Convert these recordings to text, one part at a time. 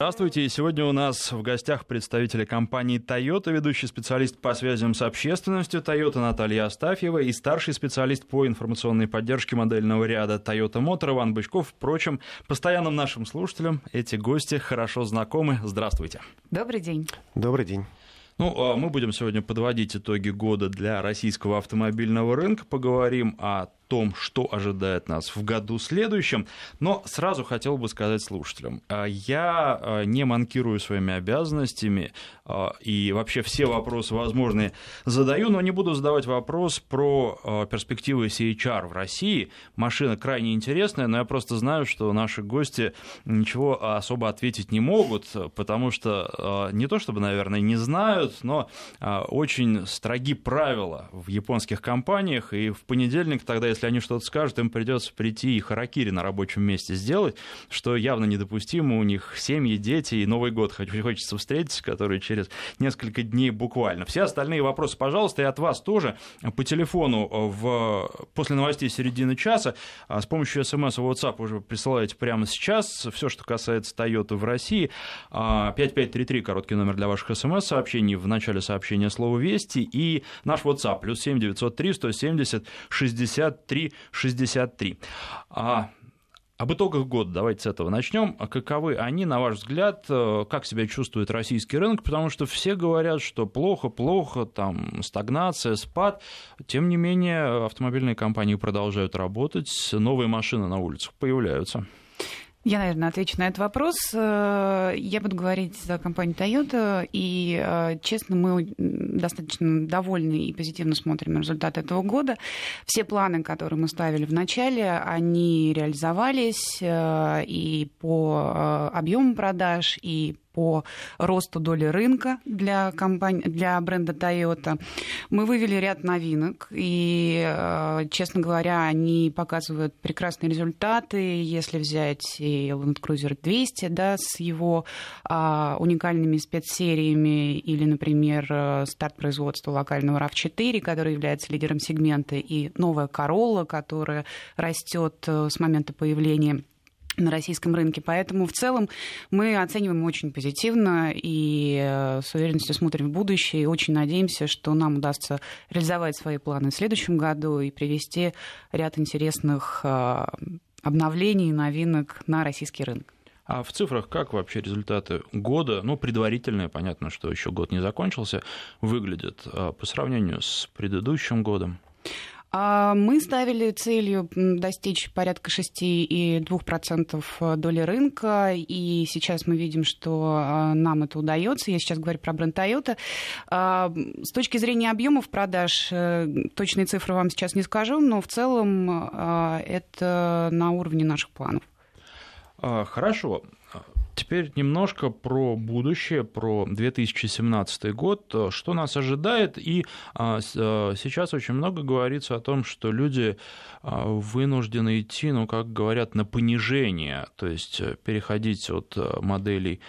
Здравствуйте. Сегодня у нас в гостях представители компании Toyota, ведущий специалист по связям с общественностью Toyota Наталья Астафьева и старший специалист по информационной поддержке модельного ряда Toyota Motor Иван Бычков. Впрочем, постоянным нашим слушателям эти гости хорошо знакомы. Здравствуйте. Добрый день. Добрый день. Ну, а мы будем сегодня подводить итоги года для российского автомобильного рынка. Поговорим о том, что ожидает нас в году следующем. Но сразу хотел бы сказать слушателям, а, я а, не манкирую своими обязанностями а, и вообще все вопросы возможные задаю, но не буду задавать вопрос про перспективы CHR в России. Машина крайне интересная, но я просто знаю, что наши гости ничего особо ответить не могут, потому что не то чтобы, наверное, не знают, но очень строги правила в японских компаниях, и в понедельник тогда, если если они что-то скажут, им придется прийти и харакири на рабочем месте сделать, что явно недопустимо. У них семьи, дети, и Новый год хочется встретиться, который через несколько дней буквально. Все остальные вопросы, пожалуйста, и от вас тоже по телефону в... после новостей середины часа а с помощью смс и WhatsApp уже присылаете прямо сейчас. Все, что касается Toyota в России. 5533, а, короткий номер для ваших смс-сообщений. В начале сообщения слово «Вести» и наш WhatsApp, плюс 7 903 170 60 6363. А об итогах года давайте с этого начнем. А каковы они, на ваш взгляд, э, как себя чувствует российский рынок? Потому что все говорят, что плохо, плохо, там стагнация, спад. Тем не менее, автомобильные компании продолжают работать, новые машины на улицах появляются. Я, наверное, отвечу на этот вопрос. Э, я буду говорить за компанию Toyota, и, э, честно, мы достаточно довольны и позитивно смотрим на результаты этого года. Все планы, которые мы ставили в начале, они реализовались э, и по объему продаж, и по росту доли рынка для, компании, для бренда Toyota. Мы вывели ряд новинок, и, э, честно говоря, они показывают прекрасные результаты. Если взять и Land Cruiser 200 да, с его а, уникальными спецсериями, или, например, э, старт производства локального RAV4, который является лидером сегмента, и новая Corolla, которая растет э, с момента появления на российском рынке. Поэтому в целом мы оцениваем очень позитивно и э, с уверенностью смотрим в будущее и очень надеемся, что нам удастся реализовать свои планы в следующем году и привести ряд интересных э, обновлений и новинок на российский рынок. А в цифрах как вообще результаты года, ну, предварительные, понятно, что еще год не закончился, выглядят э, по сравнению с предыдущим годом? А мы ставили целью достичь порядка 6,2% доли рынка, и сейчас мы видим, что а, нам это удается. Я сейчас говорю про бренд Toyota. А, с точки зрения объемов продаж, э, точные цифры вам сейчас не скажу, но в целом это на уровне наших планов. Хорошо. Теперь немножко про будущее, про 2017 год, что нас ожидает. И а, а, сейчас очень много говорится о том, что люди а, вынуждены идти, ну, как говорят, на понижение, то есть э, переходить от э, моделей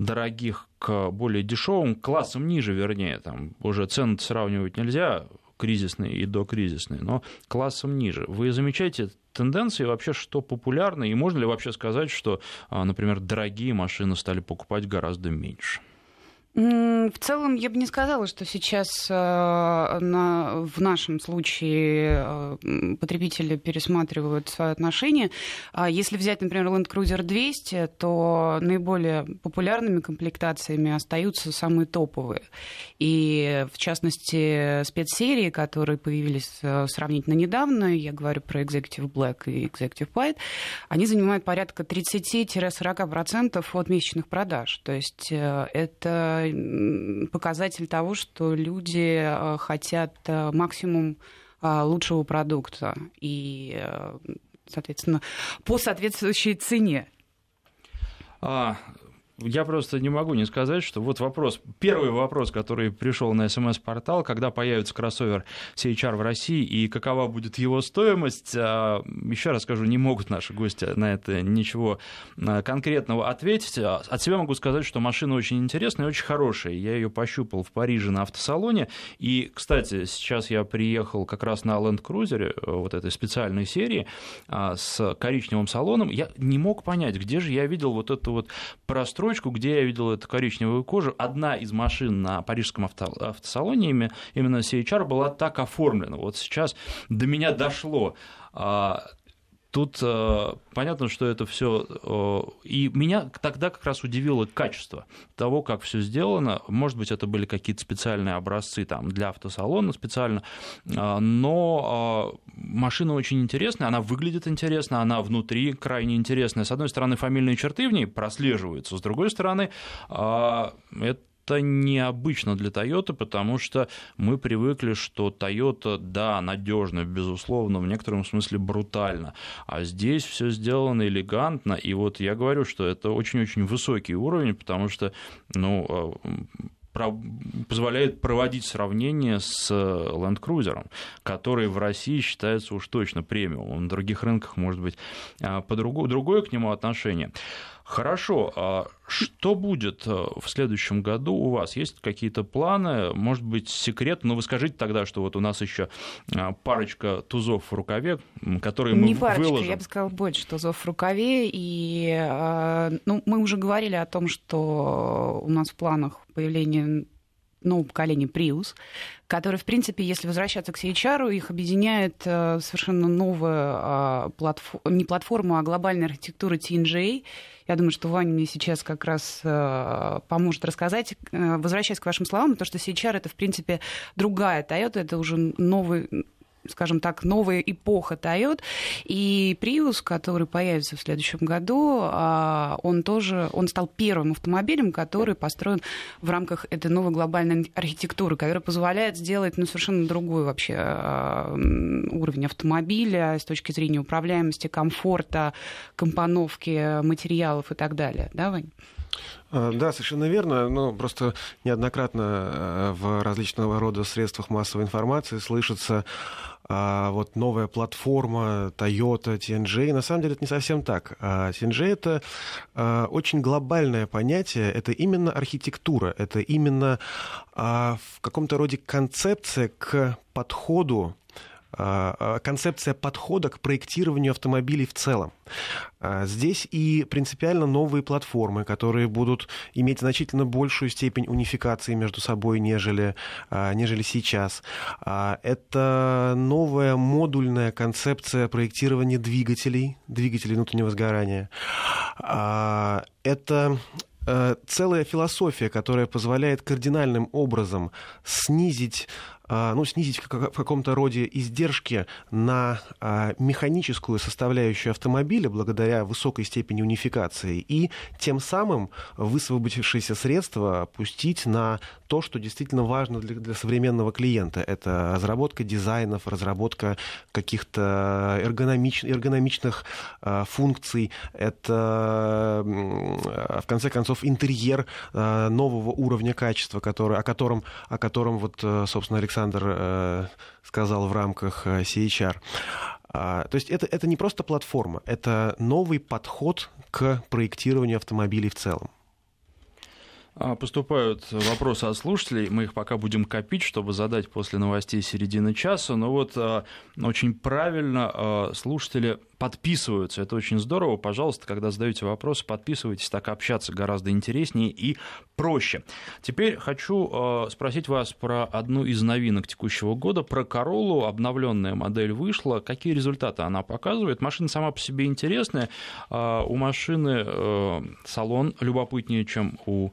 дорогих к более дешевым, классом ниже, вернее, там уже цены сравнивать нельзя, кризисные и докризисные, но классом ниже. Вы замечаете тенденции вообще, что популярно, и можно ли вообще сказать, что, а, например, дорогие машины стали покупать гораздо меньше? В целом, я бы не сказала, что сейчас э, на, в нашем случае э, потребители пересматривают свои отношения. А если взять, например, Land Cruiser 200, то наиболее популярными комплектациями остаются самые топовые. И, в частности, спецсерии, которые появились э, сравнительно недавно, я говорю про Executive Black и Executive White, они занимают порядка 30-40% от месячных продаж. То есть это показатель того, что люди э, хотят э, максимум э, лучшего продукта и, соответственно, по соответствующей цене. А, я просто не могу не сказать, что вот вопрос, первый вопрос, который пришел на смс-портал, когда появится кроссовер CHR в России и какова будет его стоимость, а, еще раз скажу, не могут наши гости на это ничего а, конкретного ответить. А, от себя могу сказать, что машина очень интересная и очень хорошая. Я ее пощупал в Париже на автосалоне. И, кстати, сейчас я приехал как раз на Land Cruiser, э, вот этой специальной серии, с коричневым салоном. Я не мог понять, где же я видел вот эту вот простройку строчку, где я видел эту коричневую кожу. Одна из машин на парижском авто, автосалоне, именно CHR, была так оформлена. Вот сейчас до меня дошло а, Тут э, понятно, что это все. Э, и меня тогда как раз удивило качество того, как все сделано. Может быть, это были какие-то специальные образцы там, для автосалона специально. Э, но э, машина очень интересная, она выглядит интересно, она внутри крайне интересная. С одной стороны, фамильные черты в ней прослеживаются, с другой стороны, э, это это необычно для Toyota, потому что мы привыкли, что Toyota, да, надежно, безусловно, в некотором смысле брутально, а здесь все сделано элегантно, и вот я говорю, что это очень-очень высокий уровень, потому что, ну, э, позволяет проводить сравнение с Land Cruiser, который в России считается уж точно премиум. На других рынках может быть э, по другое к нему отношение. Хорошо, а что будет э, в следующем году у вас? Есть какие-то планы? Может быть, секрет? Но ну, вы скажите тогда, что вот у нас еще э, парочка тузов в рукаве, которые мы Не парочка, выложим. я бы сказала, больше тузов в рукаве. И э, ну, мы уже говорили о том, что у нас в планах появление нового поколения Prius, который, в принципе, если возвращаться к CHR, их объединяет совершенно новая платформа, не платформа, а глобальная архитектура TNGA, я думаю, что Ваня мне сейчас как раз э, поможет рассказать. Э, возвращаясь к вашим словам, то, что CHR это, в принципе, другая Toyota, это уже новый скажем так, новая эпоха Toyota. И Prius, который появится в следующем году, а, он тоже, он стал первым автомобилем, который построен в рамках этой новой глобальной архитектуры, которая позволяет сделать ну, совершенно другой вообще а, уровень автомобиля с точки зрения управляемости, комфорта, компоновки материалов и так далее. Да, Вань? А, да, совершенно верно. Ну, просто неоднократно в различного рода средствах массовой информации слышится а, вот новая платформа Toyota, TNG. На самом деле это не совсем так. А, TNG это а, очень глобальное понятие, это именно архитектура, это именно а, в каком-то роде концепция к подходу концепция подхода к проектированию автомобилей в целом. А, здесь и принципиально новые платформы, которые будут иметь значительно большую степень унификации между собой, нежели, нежели сейчас. Это новая модульная концепция проектирования двигателей, двигателей внутреннего сгорания. Это э, целая философия, которая позволяет кардинальным образом снизить а, ну, снизить в каком-то роде издержки на а, механическую составляющую автомобиля благодаря высокой степени унификации и тем самым высвободившиеся средства пустить на то, что действительно важно для, для современного клиента. Это разработка дизайнов, разработка каких-то эргономич, эргономичных э, функций, это, э, в конце концов, интерьер э, нового уровня качества, который, о, котором, о котором, вот, собственно, Александр э, сказал в рамках CHR. А, то есть это, это не просто платформа, это новый подход к проектированию автомобилей в целом. А, поступают вопросы от слушателей, мы их пока будем копить, чтобы задать после новостей середины часа. Но вот а, очень правильно а, слушатели подписываются, это очень здорово. Пожалуйста, когда задаете вопросы, подписывайтесь, так общаться гораздо интереснее и проще. Теперь хочу спросить вас про одну из новинок текущего года, про Королу. Обновленная модель вышла. Какие результаты она показывает? Машина сама по себе интересная. У машины э, салон любопытнее, чем у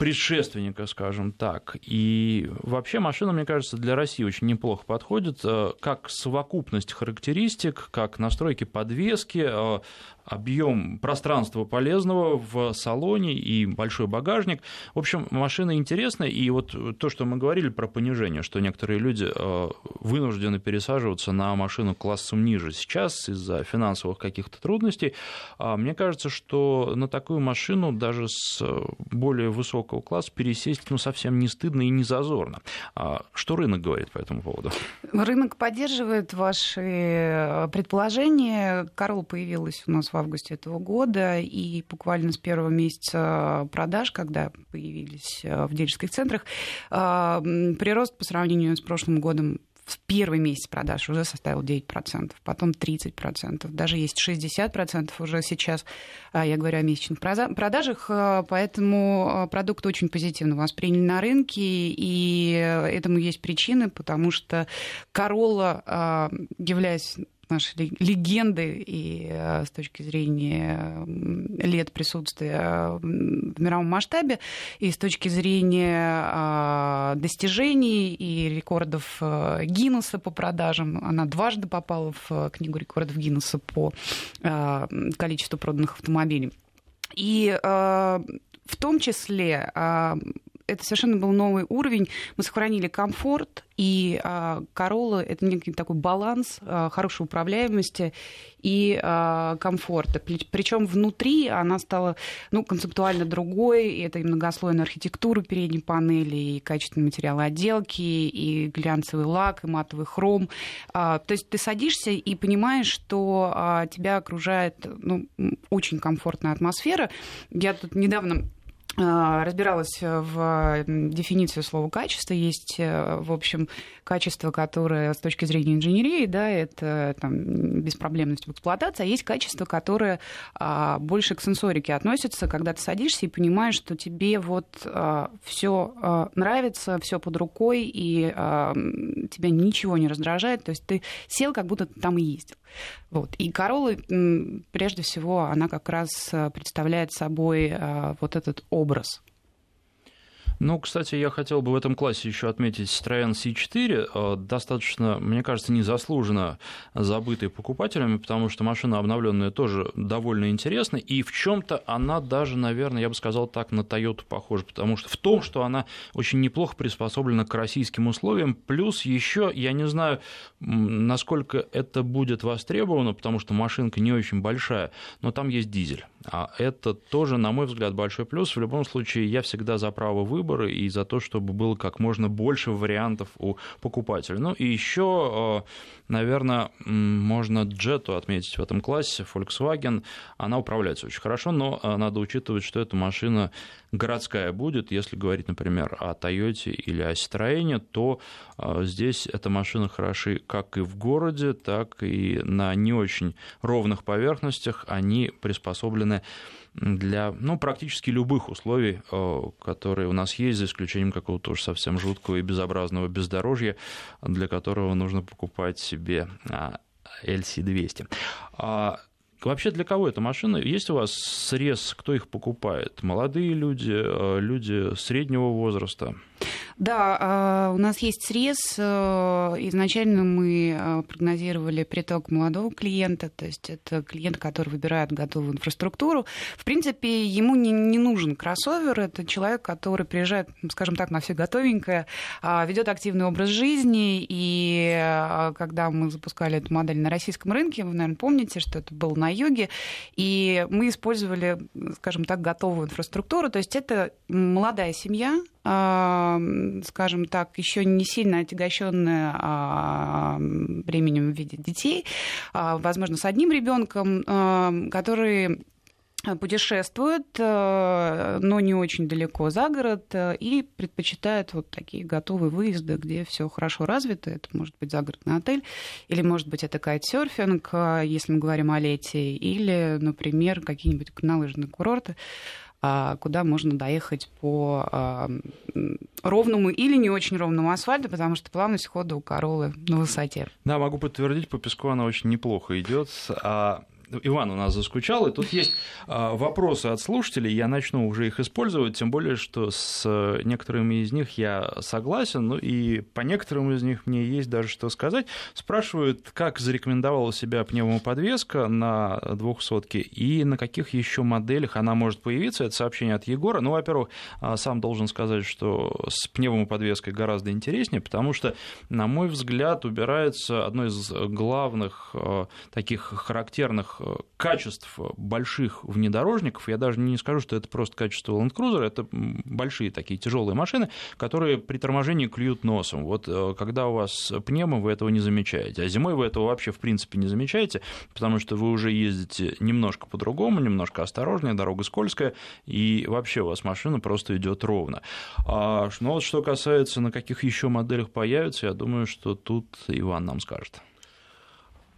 предшественника, скажем так. И вообще машина, мне кажется, для России очень неплохо подходит, э, как совокупность характеристик, как настройки подвески, э, объем пространства полезного в салоне и большой багажник. В общем, машина интересная, и вот то, что мы говорили про понижение, что некоторые люди э, вынуждены пересаживаться на машину классом ниже сейчас из-за финансовых каких-то трудностей, а мне кажется, что на такую машину даже с более высокого класса пересесть ну, совсем не стыдно и не зазорно. А что рынок говорит по этому поводу? Рынок поддерживает ваши э, предположения. Карл появилась у нас в августе этого года, и буквально с первого месяца продаж, когда появились э, в дилерских центрах, э, прирост по сравнению с прошлым годом в первый месяц продаж уже составил 9%, потом 30%, даже есть 60% уже сейчас, а, я говорю о месячных продажах, поэтому продукт очень позитивно восприняли на рынке, и этому есть причины, потому что Corolla, являясь нашей легенды и э, с точки зрения лет присутствия э, в мировом масштабе, и с точки зрения а, достижений и рекордов э, Гиннесса по продажам. Она дважды попала в книгу рекордов Гиннесса по количеству проданных автомобилей. И в том числе это совершенно был новый уровень. Мы сохранили комфорт, и а, Corolla — это некий такой баланс а, хорошей управляемости и а, комфорта. Причем внутри она стала ну, концептуально другой. И это и многослойная архитектура передней панели, и качественные материалы отделки, и глянцевый лак, и матовый хром. То есть ты садишься и понимаешь, что тебя окружает ну, очень комфортная атмосфера. Я тут недавно разбиралась в дефиницию слова качество. Есть, э, в общем, качество, которое с точки зрения инженерии, да, это там, беспроблемность в эксплуатации, а есть качество, которое а, больше к сенсорике относится, когда ты садишься и понимаешь, что тебе вот а, все а, нравится, все под рукой, и а, тебя ничего не раздражает, то есть ты сел, как будто ты там и ездил. Вот. И Королла, прежде всего, она как раз э, представляет собой э, вот этот образ ну, кстати, я хотел бы в этом классе еще отметить Citroёn C4, э, достаточно, мне кажется, незаслуженно забытый покупателями, потому что машина обновленная тоже довольно интересна, и в чем-то она даже, наверное, я бы сказал так, на Toyota похожа, потому что в том, что она очень неплохо приспособлена к российским условиям, плюс еще, я не знаю, насколько это будет востребовано, потому что машинка не очень большая, но там есть дизель. А это тоже, на мой взгляд, большой плюс. В любом случае, я всегда за право выбора и за то, чтобы было как можно больше вариантов у покупателя. Ну и еще, э, наверное, можно Джету отметить в этом классе, Volkswagen. Она управляется очень хорошо, но э, надо учитывать, что эта машина городская будет. Если говорить, например, о Toyota или о Citroёn, то э, здесь эта машина хороши как и в городе, так и на не очень ровных поверхностях. Они приспособлены для ну, практически любых условий, э, которые у нас есть, за исключением какого-то уж совсем жуткого и безобразного бездорожья, для которого нужно покупать себе LC200. А, вообще для кого эта машина? Есть у вас срез, кто их покупает? Молодые люди, э, люди среднего возраста? Да, а, у нас есть срез. Э, изначально мы э, прогнозировали приток молодого клиента, то есть это клиент, который выбирает готовую инфраструктуру. В принципе, ему не, не нужен кроссовер, это человек, который приезжает, скажем так, на все готовенькое, а, ведет активный образ жизни, и а, когда мы запускали эту модель на российском рынке, вы, наверное, помните, что это было на юге, и мы использовали, скажем так, готовую инфраструктуру, то есть это молодая семья, скажем так, еще не сильно отягощенная временем в виде детей, а, возможно, с одним ребенком, который путешествует, но не очень далеко за город, и предпочитает вот такие готовые выезды, где все хорошо развито. Это может быть загородный отель, или может быть это кайтсерфинг, если мы говорим о лете, или, например, какие-нибудь горнолыжные курорты. А, куда можно доехать по а, ровному или не очень ровному асфальту, потому что плавность хода у Королы на высоте. Да, могу подтвердить, по песку она очень неплохо идет. А Иван у нас заскучал, и тут есть а, вопросы от слушателей, я начну уже их использовать, тем более, что с некоторыми из них я согласен, ну и по некоторым из них мне есть даже что сказать. Спрашивают, как зарекомендовала себя пневмоподвеска на двухсотке и на каких еще моделях она может появиться. Это сообщение от Егора. Ну, во-первых, а, сам должен сказать, что с пневмоподвеской гораздо интереснее, потому что, на мой взгляд, убирается одно из главных а, таких характерных качеств больших внедорожников, я даже не скажу, что это просто качество Land Cruiser, это большие такие тяжелые машины, которые при торможении клюют носом. Вот когда у вас пневмо, вы этого не замечаете, а зимой вы этого вообще в принципе не замечаете, потому что вы уже ездите немножко по-другому, немножко осторожнее, дорога скользкая, и вообще у вас машина просто идет ровно. А, ну вот что касается, на каких еще моделях появится, я думаю, что тут Иван нам скажет.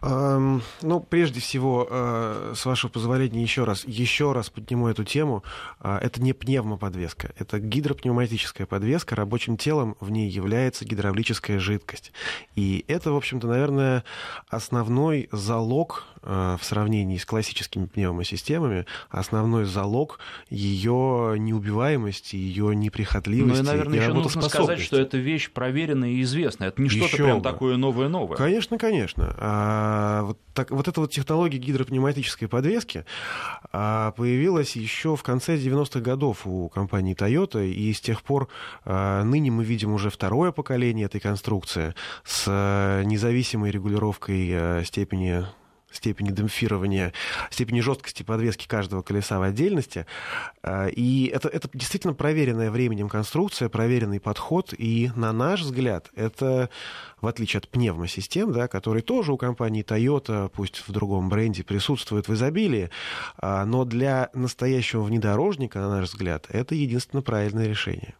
Ну, прежде всего, э, с вашего позволения, еще раз, еще раз подниму эту тему. А, это не пневмоподвеска, это гидропневматическая подвеска. Рабочим телом в ней является гидравлическая жидкость. И это, в общем-то, наверное, основной залог Э, в сравнении с классическими пневмосистемами основной залог ее неубиваемости, ее неприхотливости. Ну и, наверное, еще нужно сказать, что это вещь проверенная и известная. Это не что-то прям бы. такое новое-новое. Конечно, конечно. А, вот, так, вот эта вот технология гидропневматической подвески а, появилась еще в конце 90-х годов у компании Toyota, и с тех пор а, ныне мы видим уже второе поколение этой конструкции с а, независимой регулировкой а, степени степени демпфирования, степени жесткости подвески каждого колеса в отдельности. А, и это, это действительно проверенная временем конструкция, проверенный подход. И на наш взгляд, это, в отличие от пневмосистем, да, которые тоже у компании Toyota, пусть в другом бренде, присутствуют в изобилии, а, но для настоящего внедорожника, на наш взгляд, это единственно правильное решение.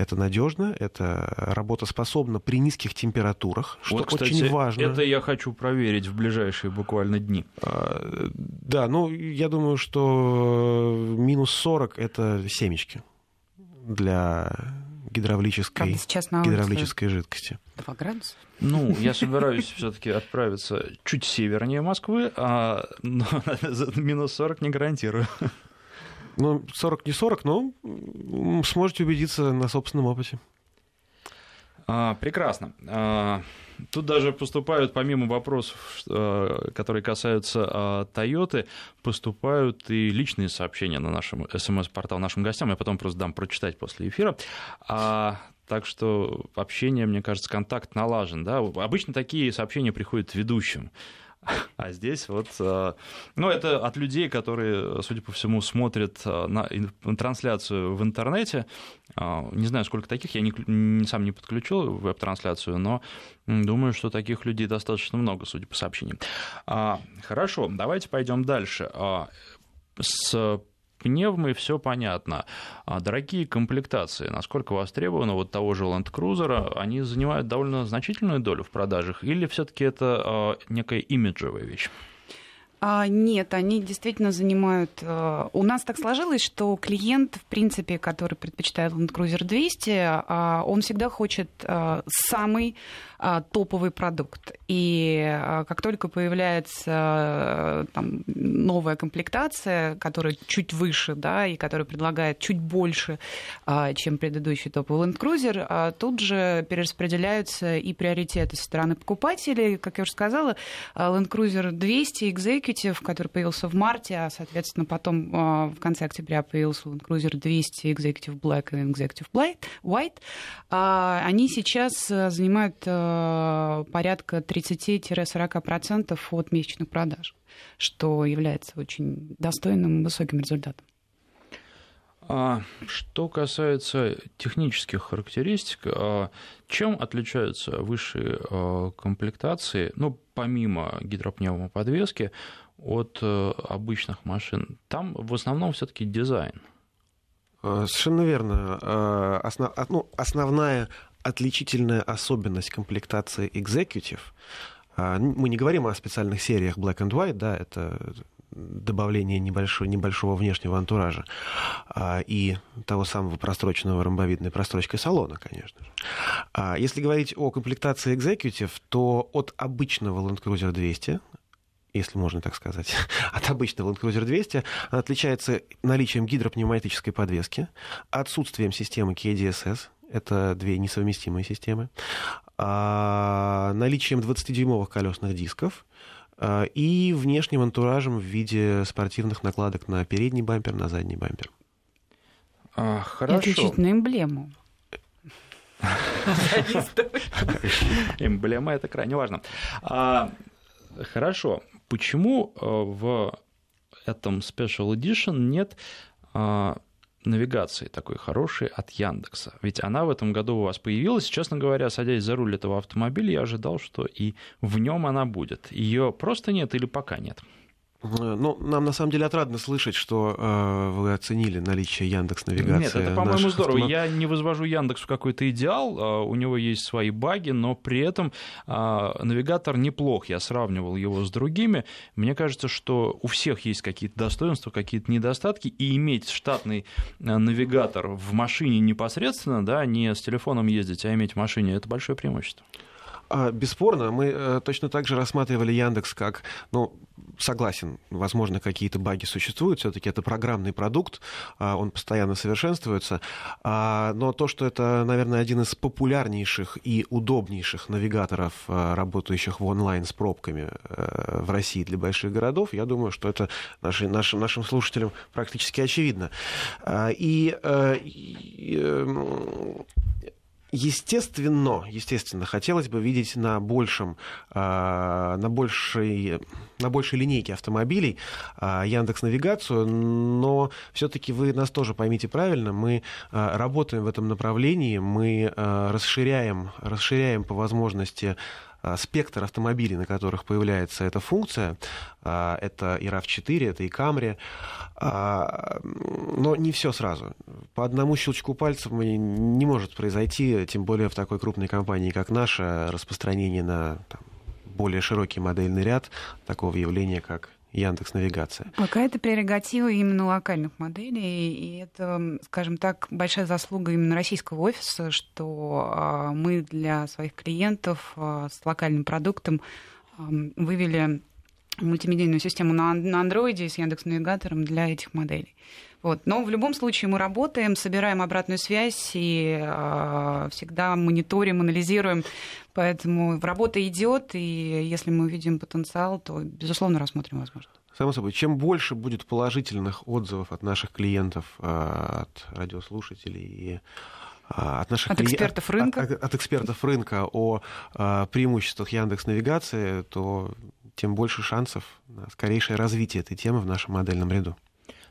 Это надежно, это работоспособно при низких температурах, что вот, кстати, очень важно. Это я хочу проверить в ближайшие буквально дни. А, да, ну, я думаю, что минус 40 – это семечки для гидравлической, гидравлической жидкости. 2 градуса? Ну, я собираюсь все-таки отправиться чуть севернее Москвы, а минус 40 не гарантирую. Ну, 40 не 40, но сможете убедиться на собственном опыте. А, прекрасно. А, тут даже поступают, помимо вопросов, а, которые касаются Тойоты, поступают и личные сообщения на нашем смс-портал нашим гостям. Я потом просто дам прочитать после эфира. Так что общение, мне кажется, контакт налажен. Да? Обычно такие сообщения приходят ведущим. А здесь вот, э, ну, это от людей, которые, судя по всему, смотрят э, на трансляцию в интернете. А, не знаю, сколько таких, я не, сам не подключил веб-трансляцию, но думаю, что таких людей достаточно много, судя по сообщениям. А, хорошо, давайте пойдем дальше. А, с пневмой все понятно. А дорогие комплектации, насколько востребованы вот того же Land Cruiser, они занимают довольно значительную долю в продажах, или все-таки это а, некая имиджевая вещь? А, нет, они действительно занимают... А, у нас так сложилось, что клиент, в принципе, который предпочитает Land Cruiser 200, он всегда хочет самый а, топовый продукт. И а, как только появляется там, новая комплектация, которая чуть выше, да, и которая предлагает чуть больше, а, чем предыдущий топовый Land Cruiser, тут же перераспределяются и приоритеты со стороны покупателей. Как я уже сказала, Land Cruiser 200 Executive, который появился в марте, а, соответственно, потом в конце октября появился Land Cruiser 200 Executive Black и Executive White, они сейчас занимают Э, порядка 30-40% от месячных продаж, что является очень достойным высоким результатом. А что касается технических характеристик, а чем отличаются высшие э, комплектации, ну, помимо гидропневмоподвески, от э, обычных машин? Там в основном все-таки дизайн. Совершенно верно. Основ, ну, основная отличительная особенность комплектации Executive. А, мы не говорим о специальных сериях Black and White, да, это добавление небольшого, небольшого внешнего антуража а, и того самого простроченного ромбовидной прострочкой салона, конечно же. А, если говорить о комплектации Executive, то от обычного Land Cruiser 200 если можно так сказать, от обычного Land Cruiser 200, она отличается наличием гидропневматической подвески, отсутствием системы KDSS, это две несовместимые системы. А, наличием 20-дюймовых колесных дисков и внешним антуражем в виде спортивных накладок на передний бампер, на задний бампер. А, хорошо. И отличительную эмблему. Эмблема это крайне важно. Хорошо. Почему в этом Special Edition нет навигации такой хорошей от Яндекса. Ведь она в этом году у вас появилась. Честно говоря, садясь за руль этого автомобиля, я ожидал, что и в нем она будет. Ее просто нет или пока нет? Э, ну, нам на самом деле отрадно слышать, что э, вы оценили наличие Яндекс навигации. Нет, это, по-моему, здорово. Автомат... Я не возвожу Яндекс в какой-то идеал, э, у него есть свои баги, но при этом э, навигатор неплох. Я сравнивал его с другими. Мне кажется, что у всех есть какие-то достоинства, какие-то недостатки, и иметь штатный э, навигатор в машине непосредственно, да, не с телефоном ездить, а иметь в машине, это большое преимущество. А, бесспорно, мы э, точно так же рассматривали Яндекс как, ну, согласен, возможно, какие-то баги существуют, все-таки это программный продукт, а, он постоянно совершенствуется, а, но то, что это, наверное, один из популярнейших и удобнейших навигаторов, работающих в онлайн с пробками э, в России для больших городов, я думаю, что это наши, нашим, нашим слушателям практически очевидно. И, э, и эм, Естественно, естественно, хотелось бы видеть на большем, а, на большей, на большей линейке автомобилей а, Яндекс Навигацию, но все-таки вы нас тоже поймите правильно, мы а, работаем в этом направлении, мы расширяем, расширяем по возможности спектр автомобилей, на которых появляется эта функция. А, это и RAV4, это и Camry. А, но не все сразу. По одному щелчку пальцев не может произойти, тем более в такой крупной компании, как наша, распространение на там, более широкий модельный ряд такого явления, как Яндекс Навигация. Пока это прерогатива именно локальных моделей, и это, скажем так, большая заслуга именно российского офиса, что а, мы для своих клиентов а, с локальным продуктом вывели мультимедийную систему на андроиде с Яндекс Навигатором для этих моделей. Вот. Но в любом случае мы работаем, собираем обратную связь и э, всегда мониторим, анализируем. Поэтому работа идет, и если мы увидим потенциал, то, безусловно, рассмотрим возможность. Само собой, чем больше будет положительных отзывов от наших клиентов, от радиослушателей и от наших от кли... экспертов рынка, от, от, от экспертов рынка о, о преимуществах Яндекс Навигации, то тем больше шансов на скорейшее развитие этой темы в нашем модельном ряду.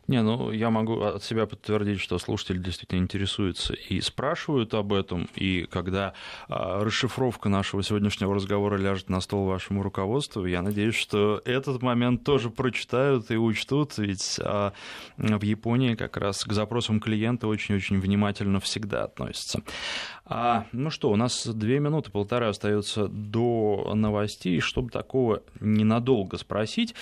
Не, ну я могу от себя подтвердить, что слушатели действительно интересуются и спрашивают об этом, и когда а, расшифровка нашего сегодняшнего разговора ляжет на стол вашему руководству, я надеюсь, что этот момент тоже прочитают и учтут, ведь а, в Японии как раз к запросам клиента очень-очень внимательно всегда относятся. А, ну что, у нас две минуты, полтора остается до новостей, чтобы такого ненадолго спросить.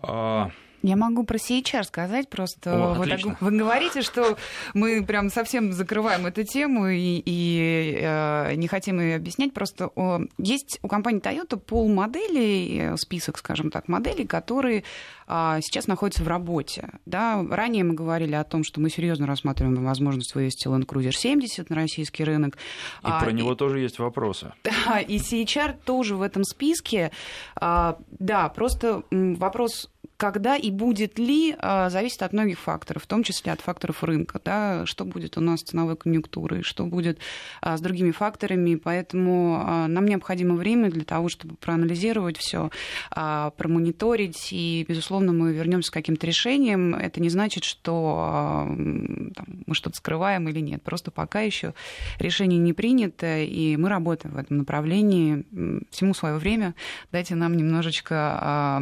А, я могу про CHR сказать, просто О, вы, так, вы говорите, что мы прям совсем закрываем эту тему и, и э, не хотим ее объяснять. Просто о, есть у компании Toyota пол моделей, э, список, скажем так, моделей, которые э, сейчас находятся в работе. Да? Ранее мы говорили о том, что мы серьезно рассматриваем возможность вывести Land Cruiser 70 на российский рынок. И а, про него и, тоже есть вопросы. Да, и CHR тоже в этом списке. А, да, просто вопрос когда и будет ли, а, зависит от многих факторов, в том числе от факторов рынка. Да, что будет у нас с ценовой конъюнктурой, что будет а, с другими факторами. Поэтому а, нам необходимо время для того, чтобы проанализировать все, промониторить. И, безусловно, мы вернемся к каким-то решениям. Это не значит, что там, мы что-то скрываем или нет. Просто пока еще решение не принято, и мы работаем в этом направлении. Всему свое время. Дайте нам немножечко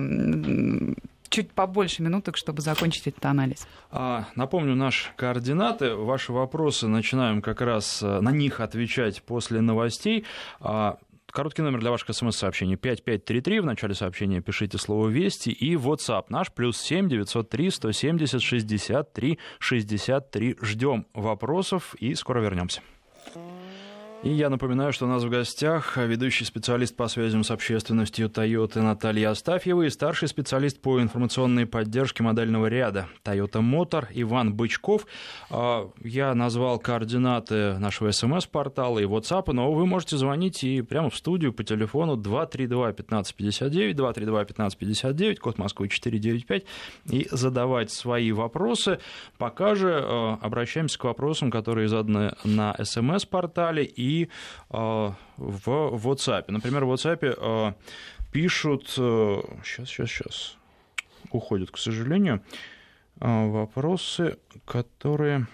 чуть побольше минуток, чтобы закончить этот анализ. А, напомню наши координаты. Ваши вопросы начинаем как раз э, на них отвечать после новостей. А, короткий номер для ваших смс-сообщений 5533. В начале сообщения пишите слово «Вести». И WhatsApp наш плюс 7 903 170 63 63. Ждем вопросов и скоро вернемся. И я напоминаю, что у нас в гостях ведущий специалист по связям с общественностью Toyota Наталья Астафьева и старший специалист по информационной поддержке модельного ряда Toyota Motor Иван Бычков. А, я назвал координаты нашего смс-портала и WhatsApp, но вы можете звонить и прямо в студию по телефону 232-1559, 232-1559, код Москвы 495, и задавать свои вопросы. Пока же а, обращаемся к вопросам, которые заданы на смс-портале и и в WhatsApp. Например, в WhatsApp пишут... Сейчас, сейчас, сейчас. Уходят, к сожалению. Вопросы, которые...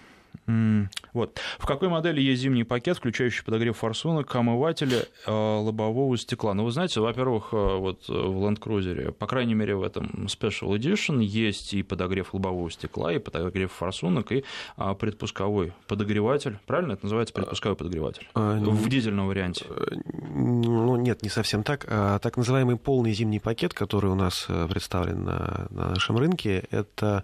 Вот. В какой модели есть зимний пакет, включающий подогрев форсунок, омыватели э, лобового стекла? Ну, вы знаете, во-первых, э, вот в Land Cruiser, по крайней мере, в этом Special Edition есть и подогрев лобового стекла, и подогрев форсунок, и а, предпусковой подогреватель. Правильно это называется предпусковой подогреватель? А, в дизельном варианте. Э, ну, нет, не совсем так. А, так называемый полный зимний пакет, который у нас представлен на, на нашем рынке, это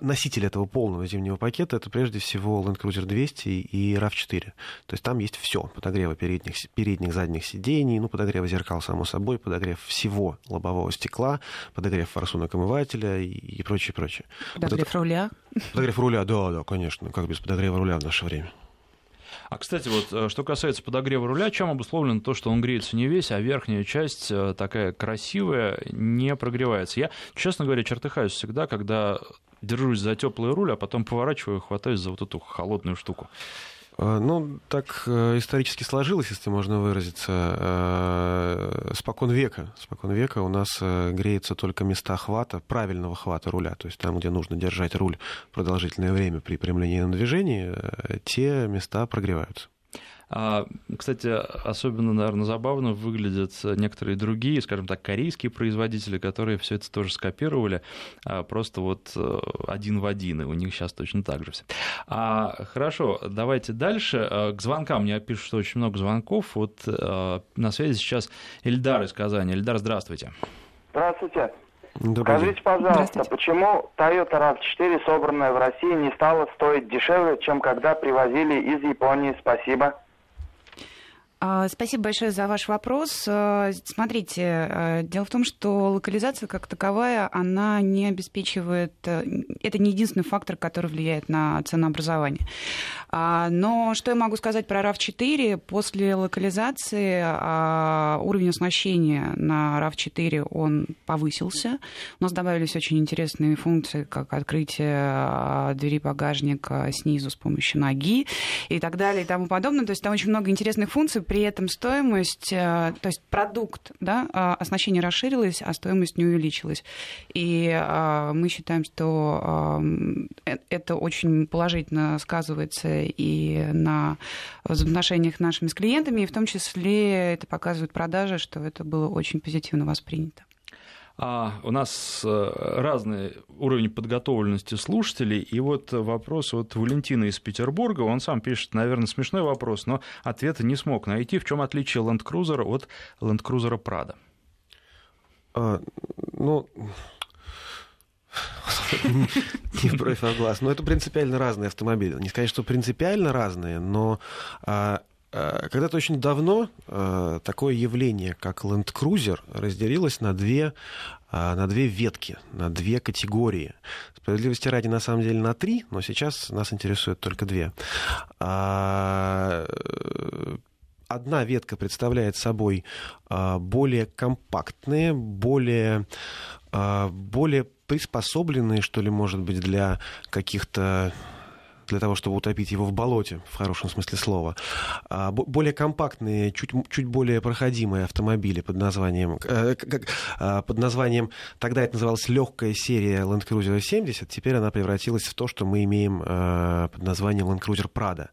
носитель этого полного зимнего пакета, это прежде всего Land Cruiser 200 200 и RAV4. То есть там есть все. Подогревы передних, передних, задних сидений, ну, подогрев зеркал, само собой, подогрев всего лобового стекла, подогрев форсунок омывателя и, и прочее, прочее. Подогрев вот это... руля? Подогрев руля, да, да, конечно. Как без подогрева руля в наше время. А, кстати, вот э, что касается подогрева руля, чем обусловлено то, что он греется не весь, а верхняя часть э, такая красивая не прогревается. Я, честно говоря, чертыхаюсь всегда, когда держусь за теплый руль, а потом поворачиваю, хватаюсь за вот эту холодную штуку. А, ну, так э, исторически сложилось, если можно выразиться. Э, спокон века. Спокон века у нас э, греются только места хвата, правильного хвата руля. То есть там, где нужно держать руль продолжительное время при прямлении на движении, те места прогреваются. А, кстати, особенно, наверное, забавно выглядят некоторые другие, скажем так, корейские производители, которые все это тоже скопировали, а, просто вот э, один в один, и у них сейчас точно так же все. А, хорошо, давайте дальше. А, к звонкам мне пишут, что очень много звонков. Вот на связи сейчас Эльдар из Казани. Эльдар, здравствуйте. Здравствуйте. Добрый Скажите, день. пожалуйста, почему Toyota RAV4, собранная в России, не стала стоить дешевле, чем когда привозили из Японии? Спасибо. А, спасибо большое за ваш вопрос. А, смотрите, а, дело в том, что локализация как таковая, она не обеспечивает... Э, это не единственный фактор, который влияет на ценообразование. Но что я могу сказать про RAV4? После локализации уровень оснащения на RAV4 он повысился. У нас добавились очень интересные функции, как открытие двери багажника снизу с помощью ноги и так далее и тому подобное. То есть там очень много интересных функций, при этом стоимость, э, то есть продукт, да, а, оснащение расширилось, а стоимость не увеличилась. И а, мы считаем, что э, это очень положительно сказывается и на взаимоотношениях нашими с клиентами, и в том числе это показывает продажи, что это было очень позитивно воспринято. А у нас э, разные уровни подготовленности слушателей, и вот вопрос от Валентина из Петербурга, он сам пишет, наверное, смешной вопрос, но ответа не смог найти. В чем отличие Land Cruiser от Land Cruiser Prado? А, ну, не бровь, а глаз. Но это принципиально разные автомобили. Не сказать, что принципиально разные, но а, когда-то очень давно а, такое явление, как Land Cruiser, разделилось на две, а, на две ветки, на две категории. Справедливости ради, на самом деле, на три, но сейчас нас интересует только две. Одна ветка представляет собой более компактные, более, более приспособленные, что ли, может быть, для каких-то для того, чтобы утопить его в болоте, в хорошем смысле слова. А, более компактные, чуть, чуть более проходимые автомобили под названием, э, а, под названием, тогда это называлась легкая серия Land Cruiser 70, теперь она превратилась в то, что мы имеем э, под названием Land Cruiser Prado.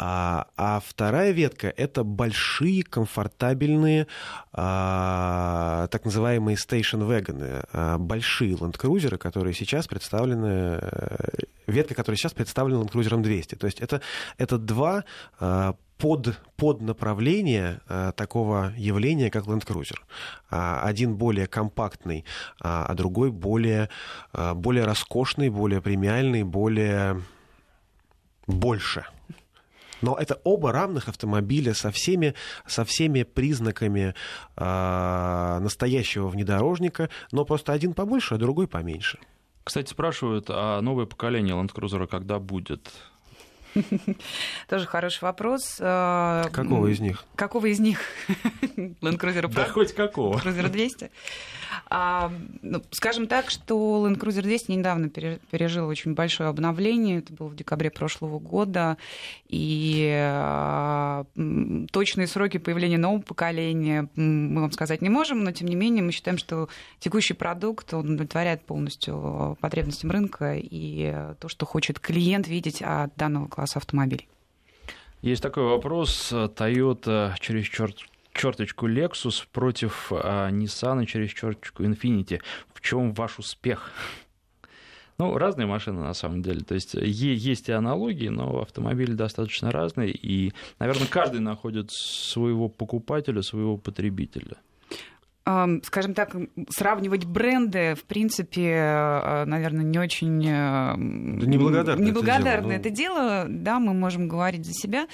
А, а вторая ветка — это большие, комфортабельные, а, так называемые station wagon, а, большие Cruiser, которые сейчас представлены, э, ветка, которая сейчас представлена Land Cruiser 200. То есть это, это два а, под, под направление а, такого явления, как Land Cruiser. А, один более компактный, а, а другой более, а, более роскошный, более премиальный, более больше. Но это оба равных автомобиля со всеми, со всеми признаками э, настоящего внедорожника, но просто один побольше, а другой поменьше. Кстати, спрашивают, а новое поколение Land Cruiser когда будет? Тоже хороший вопрос. Какого из них? Какого из них? Land Cruiser Да хоть какого. Cruiser 200. А, ну, скажем так, что Land Cruiser 200 недавно пережил очень большое обновление. Это было в декабре прошлого года. И а, точные сроки появления нового поколения мы вам сказать не можем, но тем не менее мы считаем, что текущий продукт он удовлетворяет полностью потребностям рынка и то, что хочет клиент видеть от данного класса автомобилей. Есть такой вопрос. Toyota через черт черточку Lexus против а, Nissan через черточку Infiniti. В чем ваш успех? Ну, разные машины на самом деле. То есть есть и аналогии, но автомобили достаточно разные. И, наверное, каждый находит своего покупателя, своего потребителя скажем так, сравнивать бренды, в принципе, э, наверное, не очень э, неблагодарно, неблагодарно это, дело, это дело. Да, мы можем говорить за себя.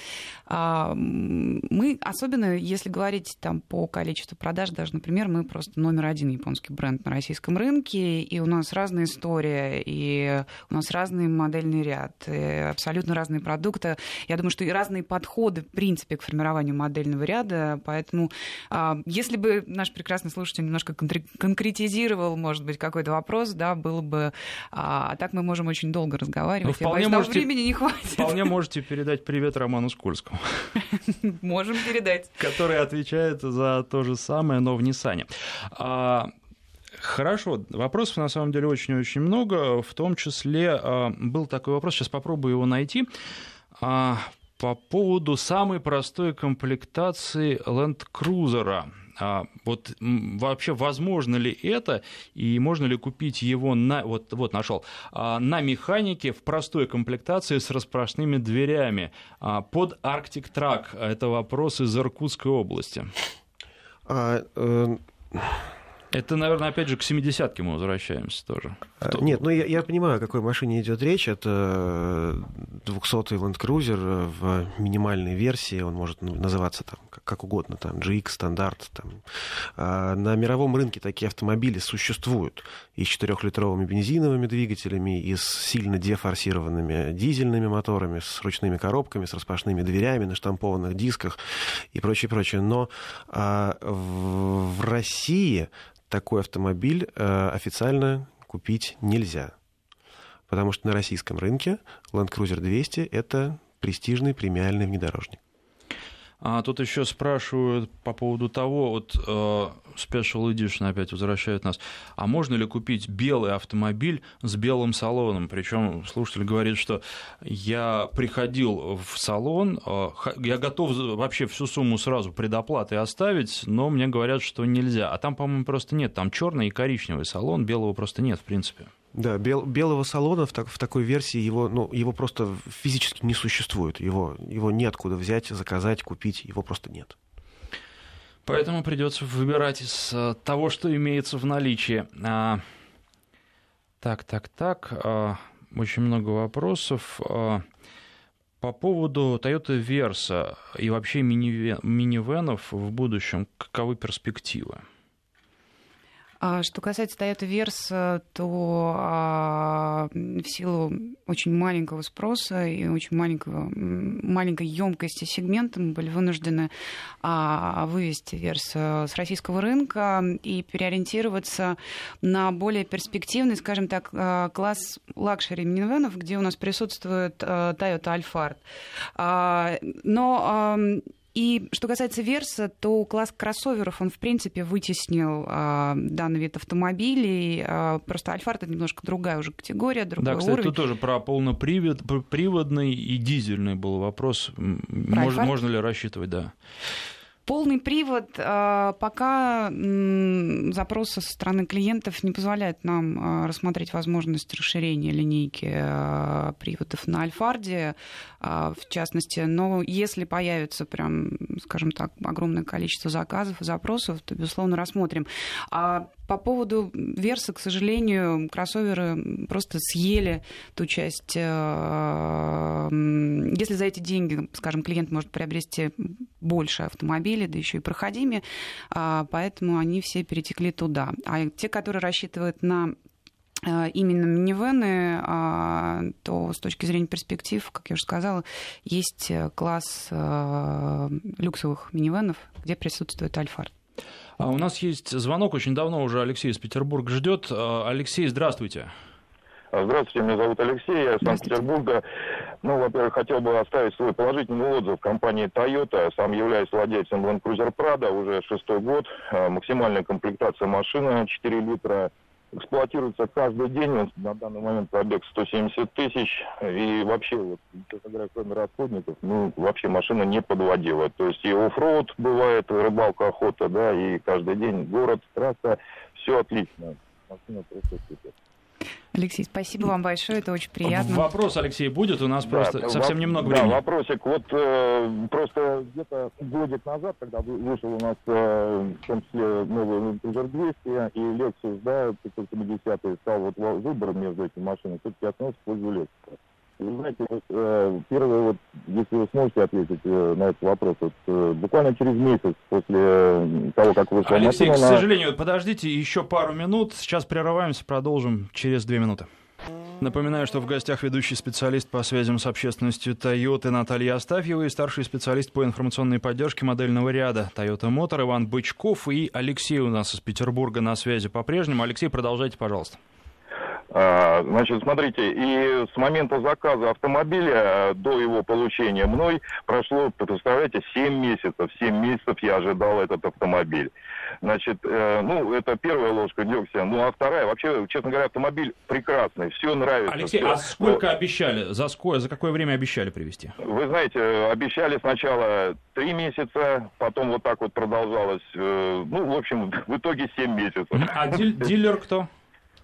А, мы, особенно если говорить там, по количеству продаж, даже, например, мы просто номер один японский бренд на российском рынке, и у нас разная история, и у нас разный модельный ряд, абсолютно разные продукты. Я думаю, что и разные подходы, в принципе, к формированию модельного ряда. Поэтому, а, если бы наш прекрасный прекрасный слушатель немножко конкретизировал, может быть, какой-то вопрос, да, было бы... А так мы можем очень долго разговаривать. Ну, вполне можете, времени не хватит. Вполне можете передать привет Роману Скользкому. Можем передать. Который отвечает за то же самое, но в Ниссане. А, хорошо, вопросов на самом деле очень-очень много, в том числе а, был такой вопрос, сейчас попробую его найти, а, по поводу самой простой комплектации Land Cruiser. А вот вообще возможно ли это, и можно ли купить его на, вот, вот нашел, а, на механике в простой комплектации с распашными дверями а, под Arctic Track? Это вопрос из Иркутской области. А, э... Это, наверное, опять же к 70-ке мы возвращаемся тоже. Кто... Нет, ну я, я понимаю, о какой машине идет речь. Это 200-й Land Cruiser в минимальной версии. Он может называться там как угодно, там GX, стандарт. Там. А на мировом рынке такие автомобили существуют. И с 4-литровыми бензиновыми двигателями, и с сильно дефорсированными дизельными моторами, с ручными коробками, с распашными дверями на штампованных дисках и прочее, прочее. Но а, в, в России такой автомобиль э, официально купить нельзя. Потому что на российском рынке Land Cruiser 200 это престижный премиальный внедорожник. А тут еще спрашивают по поводу того, вот э, Special Edition опять возвращают нас, а можно ли купить белый автомобиль с белым салоном? Причем слушатель говорит, что я приходил в салон, э, я готов вообще всю сумму сразу предоплаты оставить, но мне говорят, что нельзя. А там, по-моему, просто нет, там черный и коричневый салон, белого просто нет, в принципе. Да, бел, белого салона в, так, в такой версии его, ну, его просто физически не существует. Его, его неоткуда взять, заказать, купить, его просто нет. Поэтому придется выбирать из э, того, что имеется в наличии. А, так, так, так. А, очень много вопросов. А, по поводу Toyota Versa и вообще минивенов в будущем, каковы перспективы? А что касается Toyota Versa, то а, в силу очень маленького спроса и очень маленького, маленькой емкости сегмента мы были вынуждены а, вывести Versa с российского рынка и переориентироваться на более перспективный, скажем так, класс luxury минивенов, где у нас присутствует Toyota Alphard. Но и что касается Verso, то класс кроссоверов, он, в принципе, вытеснил а, данный вид автомобилей. А, просто Alphard это немножко другая уже категория, другой да, кстати, уровень. тут тоже про полноприводный и дизельный был вопрос. Мож, можно ли рассчитывать, да. Полный привод а, пока запросы со стороны клиентов не позволяют нам а, рассмотреть возможность расширения линейки а, приводов на Альфарде, в частности. Но если появится прям, скажем так, огромное количество заказов и запросов, то, безусловно, рассмотрим. По поводу Верса, к сожалению, кроссоверы просто съели ту часть. Э, если за эти деньги, скажем, клиент может приобрести больше автомобилей, да еще и проходимее, а, поэтому они все перетекли туда. А те, которые рассчитывают на Э, именно минивены, а, то с точки зрения перспектив, как я уже сказала, есть э, класс люксовых минивенов, где присутствует Альфард. А у нас есть звонок, очень давно уже Алексей из Петербурга ждет. Алексей, здравствуйте. Здравствуйте, меня зовут Алексей, я из Санкт-Петербурга. Ну, во-первых, хотел бы оставить свой положительный отзыв компании Toyota. Сам являюсь владельцем Land Cruiser Prado уже шестой год. Максимальная комплектация машины 4 литра эксплуатируется каждый день. Он на данный момент пробег 170 тысяч. И вообще, вот, говоря, кроме расходников, ну, вообще машина не подводила. То есть и оффроуд бывает, рыбалка, охота, да, и каждый день город, трасса. Все отлично. Машина просто супер. Алексей, спасибо вам большое, это очень приятно. Вопрос, Алексей, будет? У нас да, просто совсем немного да, времени. Да, вопросик. Вот э, просто где-то годик назад, когда вышел у нас э, в том числе новый Cruiser 200 и Lexus, да, 570 стал вот выбор между этими машинами, все-таки относится к пользу Lexus. Вы знаете, вот, э, первое, вот, если вы сможете ответить э, на этот вопрос, вот, э, буквально через месяц после того, как вы Алексей, к сожалению, подождите еще пару минут, сейчас прерываемся, продолжим через две минуты. Напоминаю, что в гостях ведущий специалист по связям с общественностью Toyota Наталья Астафьева и старший специалист по информационной поддержке модельного ряда Toyota Motor Иван Бычков и Алексей у нас из Петербурга на связи по-прежнему. Алексей, продолжайте, пожалуйста. А, значит, смотрите, и с момента заказа автомобиля до его получения мной прошло, представляете, 7 месяцев. 7 месяцев я ожидал этот автомобиль. Значит, э, ну, это первая ложка дегтя. Ну, а вторая, вообще, честно говоря, автомобиль прекрасный, все нравится. Alексей, все. а сколько Но... обещали, за, сколько, за какое время обещали привезти? Вы знаете, обещали сначала 3 месяца, потом вот так вот продолжалось, э, ну, в общем, в итоге 7 месяцев. А дилер кто?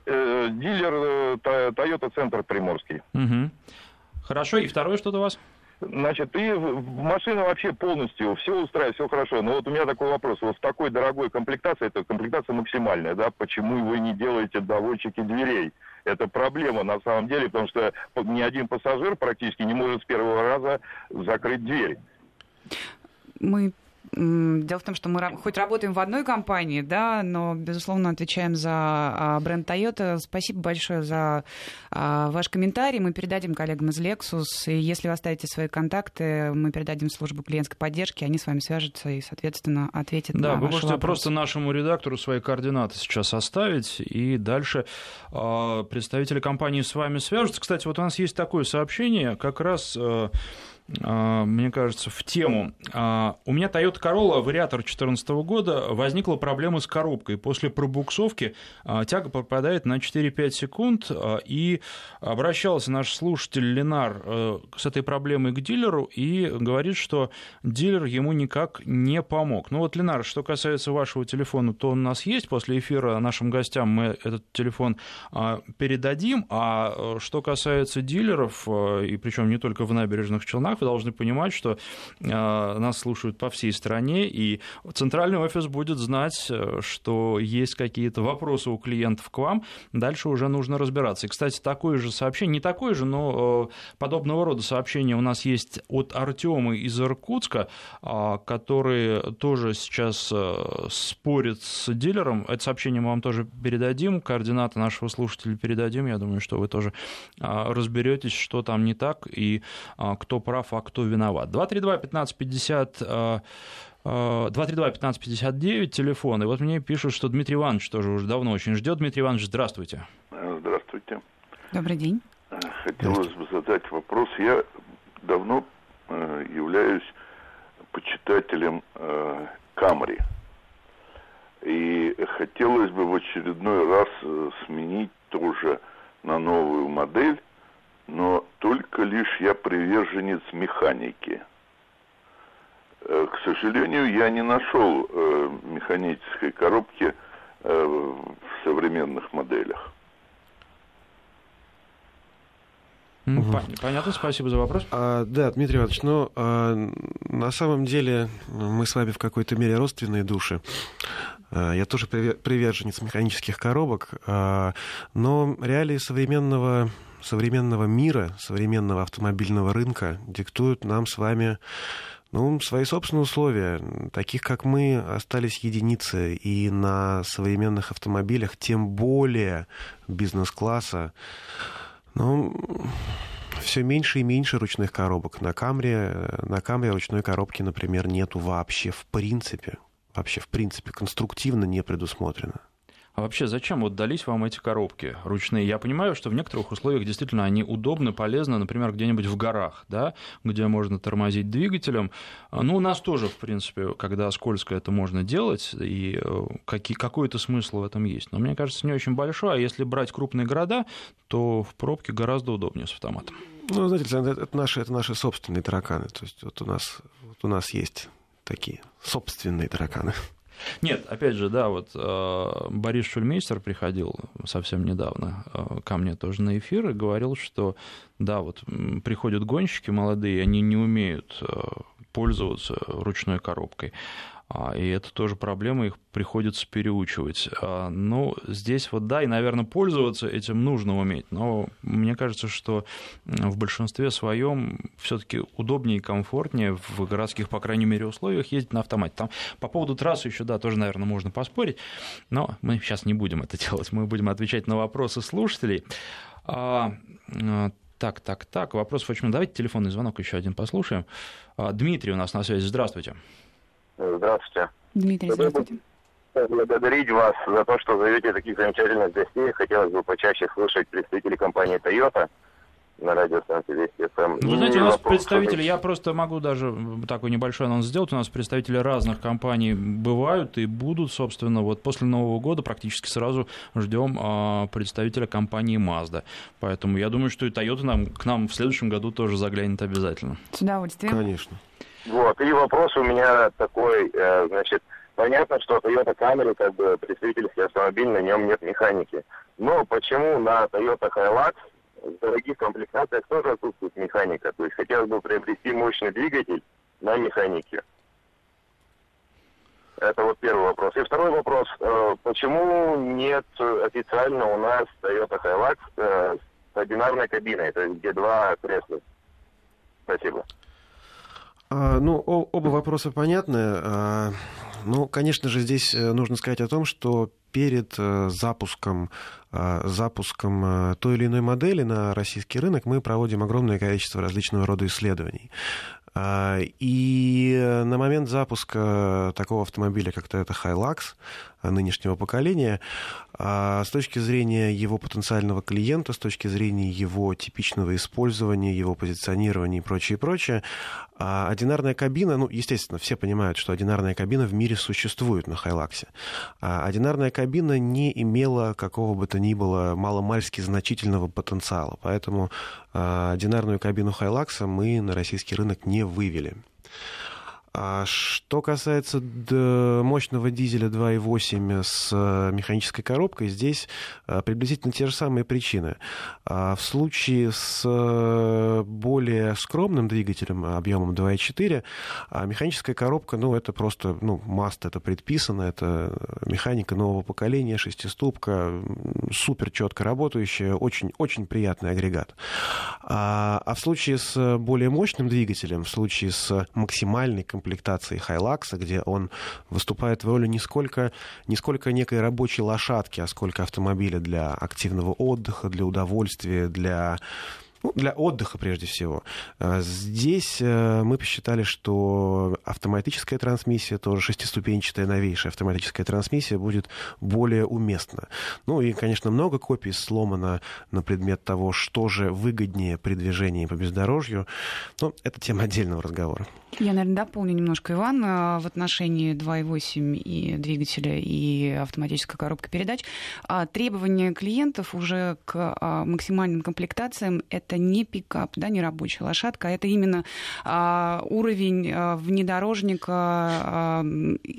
Э, дилер э, Toyota Центр Приморский. Угу. Хорошо, и второе что-то у вас? Значит, и машина вообще полностью, все устраивает, все хорошо. Но вот у меня такой вопрос. Вот в такой дорогой комплектации, это комплектация максимальная, да, почему вы не делаете доводчики дверей? Это проблема на самом деле, потому что ни один пассажир практически не может с первого раза закрыть дверь. Мы Дело в том, что мы хоть работаем в одной компании, да, но, безусловно, отвечаем за а, бренд Toyota. Спасибо большое за а, ваш комментарий. Мы передадим коллегам из Lexus. И если вы оставите свои контакты, мы передадим службу клиентской поддержки. Они с вами свяжутся и, соответственно, ответят да, на ваши вы можете вопросы. просто нашему редактору свои координаты сейчас оставить, и дальше э, представители компании с вами свяжутся. Кстати, вот у нас есть такое сообщение, как раз... А, мне кажется, в тему. А, у меня Toyota Corolla, вариатор 2014 года, возникла проблема с коробкой. После пробуксовки а, тяга попадает на 4-5 секунд, и обращался наш слушатель Ленар э, с этой проблемой к дилеру и говорит, что дилер ему никак не помог. Ну вот, Ленар, что касается вашего телефона, то он у нас есть. После эфира нашим гостям мы этот телефон передадим. А э, что касается дилеров, э, и причем не только в набережных Челнах, вы должны понимать, что э, нас слушают по всей стране, и центральный офис будет знать, э, что есть какие-то вопросы у клиентов к вам, дальше уже нужно разбираться. И, кстати, такое же сообщение, не такое же, но э, подобного рода сообщение у нас есть от Артема из Иркутска, который тоже сейчас спорит с дилером. Это сообщение мы вам тоже передадим, координаты нашего слушателя передадим. Я думаю, что вы тоже разберетесь, что там не так и кто прав, а кто виноват. 232-1550... 232-1559, телефон. И вот мне пишут, что Дмитрий Иванович тоже уже давно очень ждет. Дмитрий Иванович, здравствуйте. Здравствуйте. Добрый день. Хотелось бы задать вопрос. Я давно э, являюсь почитателем э, Камри. И хотелось бы в очередной раз э, сменить тоже на новую модель но только лишь я приверженец механики. Э, к сожалению, я не нашел э, механической коробки э, в современных моделях. Понятно, спасибо за вопрос. А, да, Дмитрий Иванович, ну, а, на самом деле мы с вами в какой-то мере родственные души. А, я тоже приверженец механических коробок, а, но реалии современного современного мира, современного автомобильного рынка диктуют нам с вами Ну, свои собственные условия. Таких, как мы, остались единицы. И на современных автомобилях, тем более бизнес-класса, ну, все меньше и меньше ручных коробок. На Камре, на Камре ручной коробки, например, нету вообще в принципе. Вообще в принципе конструктивно не предусмотрено. А вообще, зачем вот дались вам эти коробки ручные? Я понимаю, что в некоторых условиях действительно они удобны, полезны, например, где-нибудь в горах, да, где можно тормозить двигателем. Ну, у нас тоже, в принципе, когда скользко это можно делать, и э, какой-то смысл в этом есть. Но мне кажется, не очень большой, а если брать крупные города, то в пробке гораздо удобнее с автоматом. Ну, знаете, это наши, это наши собственные тараканы. То есть вот у нас, вот у нас есть такие собственные тараканы. Нет, опять же, да, вот э, Борис Шульмейстер приходил совсем недавно э, ко мне тоже на эфир и говорил, что да, вот приходят гонщики молодые, они не умеют э, пользоваться ручной коробкой. А, и это тоже проблема, их приходится переучивать. А, ну, здесь вот да, и, наверное, пользоваться этим нужно уметь, но мне кажется, что в большинстве своем все-таки удобнее и комфортнее в городских, по крайней мере, условиях ездить на автомате. Там по поводу трассы еще, да, тоже, наверное, можно поспорить, но мы сейчас не будем это делать, мы будем отвечать на вопросы слушателей. А, так, так, так, вопросов очень много. Давайте телефонный звонок еще один послушаем. Дмитрий у нас на связи, здравствуйте. Здравствуйте. Дмитрий, здравствуйте. Благодарить вас за то, что зовете таких замечательных гостей. Хотелось бы почаще слышать представителей компании Toyota на радиостанции Вести ФМ. Ну, вы знаете, у нас представители, я просто могу даже такой небольшой анонс сделать, у нас представители разных компаний бывают и будут, собственно, вот после Нового года практически сразу ждем а, представителя компании Mazda. Поэтому я думаю, что и Toyota нам, к нам в следующем году тоже заглянет обязательно. С удовольствием. Конечно. Вот, и вопрос у меня такой, э, значит, понятно, что Toyota Camry, как бы, представительский автомобиль, на нем нет механики. Но почему на Toyota Hilux в дорогих комплектациях тоже отсутствует механика? То есть хотелось бы приобрести мощный двигатель на механике. Это вот первый вопрос. И второй вопрос. Э, почему нет официально у нас Toyota Hilux э, с одинарной кабиной, то есть где два кресла? Спасибо. А, ну, оба вопроса понятны. А, ну, конечно же, здесь э, нужно сказать о том, что перед э, запуском, а, запуском э, той или иной модели на российский рынок мы проводим огромное количество различного рода исследований. И на момент запуска такого автомобиля, как Toyota Hilux, нынешнего поколения, а с точки зрения его потенциального клиента, с точки зрения его типичного использования, его позиционирования и прочее, прочее, а одинарная кабина, ну, естественно, все понимают, что одинарная кабина в мире существует на Хайлаксе. А одинарная кабина не имела какого бы то ни было маломальски значительного потенциала, поэтому а, одинарную кабину Хайлакса мы на российский рынок не вывели. А что касается мощного дизеля 2.8 с э, механической коробкой, здесь э, приблизительно те же самые причины. А в случае с э, более скромным двигателем объемом 2.4, а механическая коробка, ну, это просто, ну, маст, это предписано, это механика нового поколения, шестиступка, супер четко работающая, очень, очень приятный агрегат. А, а в случае с более мощным двигателем, в случае с максимальной комплектации Хайлакса, где он выступает в роли не сколько, не сколько некой рабочей лошадки, а сколько автомобиля для активного отдыха, для удовольствия, для ну, для отдыха прежде всего. А здесь э, мы посчитали, что автоматическая трансмиссия, тоже шестиступенчатая новейшая автоматическая трансмиссия будет более уместна. Ну и, конечно, много копий сломано на предмет того, что же выгоднее при движении по бездорожью. Но это тема отдельного разговора. Я, наверное, дополню немножко, Иван, э, в отношении 2.8 и двигателя и автоматической коробки передач. А требования клиентов уже к а, максимальным комплектациям — это не пикап, да, не рабочая лошадка, а это именно а, уровень внедорожника,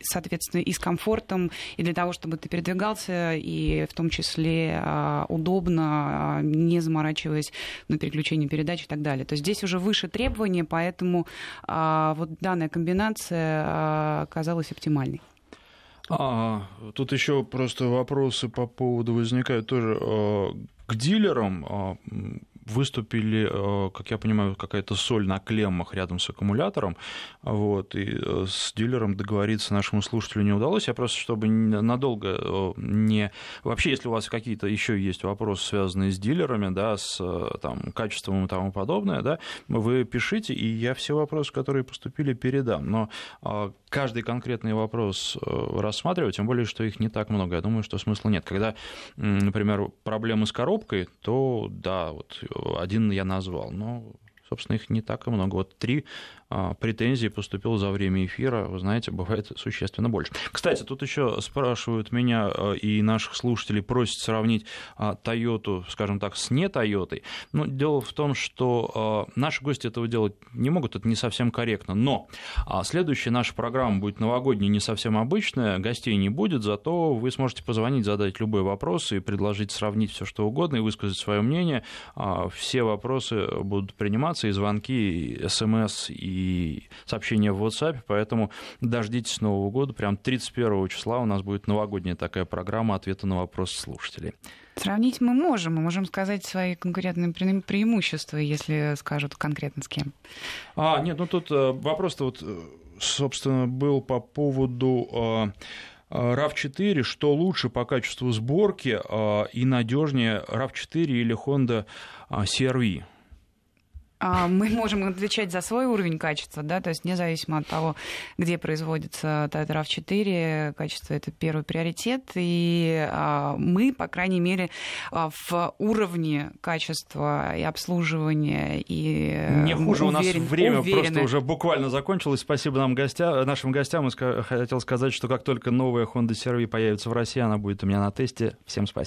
соответственно, и с комфортом, и для того, чтобы ты передвигался, и в том числе удобно, не заморачиваясь на переключение передач и так далее. То есть здесь уже выше требования, поэтому а вот данная комбинация а, оказалась оптимальной. А, тут еще просто вопросы по поводу возникают тоже а, к дилерам. Выступили, э, как я понимаю, какая-то соль на клеммах рядом с аккумулятором, вот, и э, с дилером договориться нашему слушателю не удалось. Я просто, чтобы надолго не... Вообще, если у вас какие-то еще есть вопросы, связанные с дилерами, да, с там, качеством и тому подобное, да, вы пишите, и я все вопросы, которые поступили, передам. Но каждый конкретный вопрос рассматривать, тем более, что их не так много. Я думаю, что смысла нет. Когда, например, проблемы с коробкой, то да, вот один я назвал, но, собственно, их не так и много. Вот три а, претензий поступило за время эфира, вы знаете, бывает существенно больше. Кстати, тут еще спрашивают меня а, и наших слушателей просят сравнить Toyota, скажем так, с не Toyota. Но дело в том, что а, наши гости этого делать не могут, это не совсем корректно. Но следующая наша программа будет новогодняя, не совсем обычная, гостей не будет, зато вы сможете позвонить, задать любые вопросы и предложить сравнить все что угодно и высказать свое мнение. Все вопросы будут приниматься, и звонки, и смс, и сообщения в WhatsApp, поэтому дождитесь Нового года. Прям 31 числа у нас будет новогодняя такая программа ответа на вопросы слушателей. Сравнить мы можем. Мы можем сказать свои конкурентные преимущества, если скажут конкретно с кем. А, нет, ну тут э, вопрос-то вот, э, собственно, был по поводу RAV4, э, что лучше по качеству сборки и надежнее RAV4 или Honda CR-V? А, мы можем отвечать за свой уровень качества, да, то есть независимо от того, где производится Toyota RAV4, качество это первый приоритет, и а, мы, по крайней мере, а, в уровне качества и обслуживания и не хуже уверен, у нас время уверены. просто уже буквально закончилось. Спасибо нам гостя, нашим гостям. Я хотел сказать, что как только новая Honda CR-V появится в России, она будет у меня на тесте. Всем спасибо.